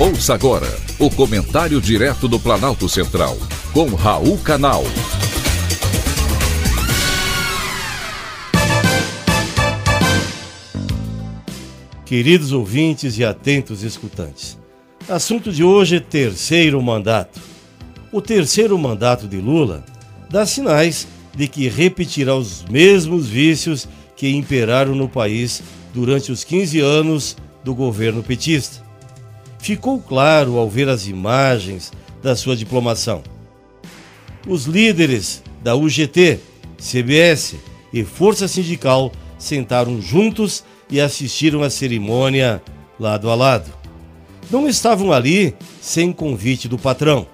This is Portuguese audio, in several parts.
Ouça agora o comentário direto do Planalto Central, com Raul Canal. Queridos ouvintes e atentos escutantes, assunto de hoje é terceiro mandato. O terceiro mandato de Lula dá sinais de que repetirá os mesmos vícios que imperaram no país durante os 15 anos do governo petista ficou claro ao ver as imagens da sua diplomação. Os líderes da UGT, CBS e Força Sindical sentaram juntos e assistiram à cerimônia lado a lado. Não estavam ali sem convite do patrão.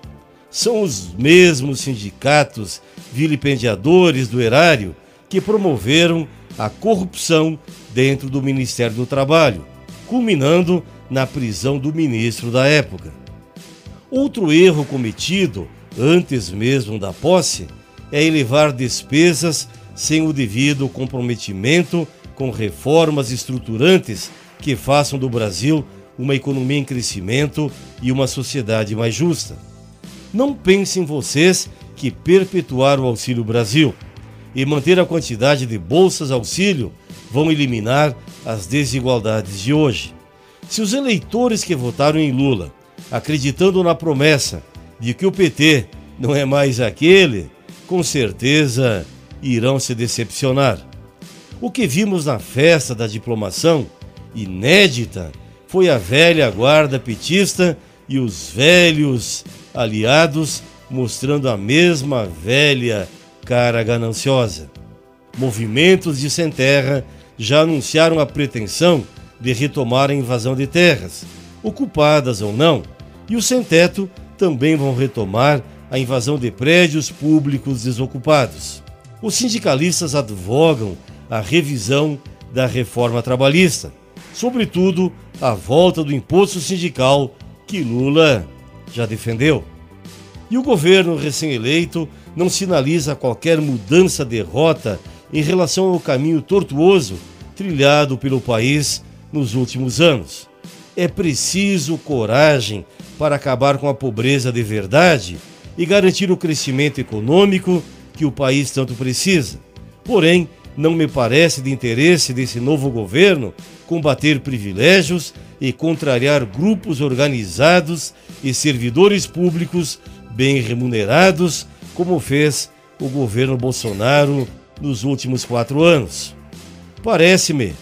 São os mesmos sindicatos vilipendiadores do erário que promoveram a corrupção dentro do Ministério do Trabalho, culminando na prisão do ministro da época. Outro erro cometido antes mesmo da posse é elevar despesas sem o devido comprometimento com reformas estruturantes que façam do Brasil uma economia em crescimento e uma sociedade mais justa. Não pensem vocês que perpetuar o Auxílio Brasil e manter a quantidade de bolsas auxílio vão eliminar as desigualdades de hoje. Se os eleitores que votaram em Lula, acreditando na promessa de que o PT não é mais aquele, com certeza irão se decepcionar. O que vimos na festa da diplomação, inédita, foi a velha guarda petista e os velhos aliados mostrando a mesma velha cara gananciosa. Movimentos de sem terra já anunciaram a pretensão de retomar a invasão de terras, ocupadas ou não, e os sem-teto também vão retomar a invasão de prédios públicos desocupados. Os sindicalistas advogam a revisão da reforma trabalhista, sobretudo a volta do imposto sindical que Lula já defendeu. E o governo recém-eleito não sinaliza qualquer mudança de rota em relação ao caminho tortuoso trilhado pelo país nos últimos anos. É preciso coragem para acabar com a pobreza de verdade e garantir o crescimento econômico que o país tanto precisa. Porém, não me parece de interesse desse novo governo combater privilégios e contrariar grupos organizados e servidores públicos bem remunerados, como fez o governo Bolsonaro nos últimos quatro anos. Parece-me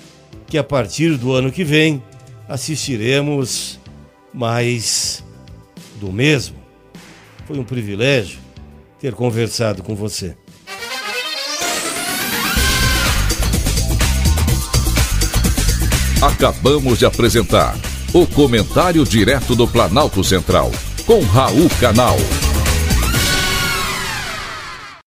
que a partir do ano que vem assistiremos mais do mesmo. Foi um privilégio ter conversado com você. Acabamos de apresentar o Comentário Direto do Planalto Central, com Raul Canal.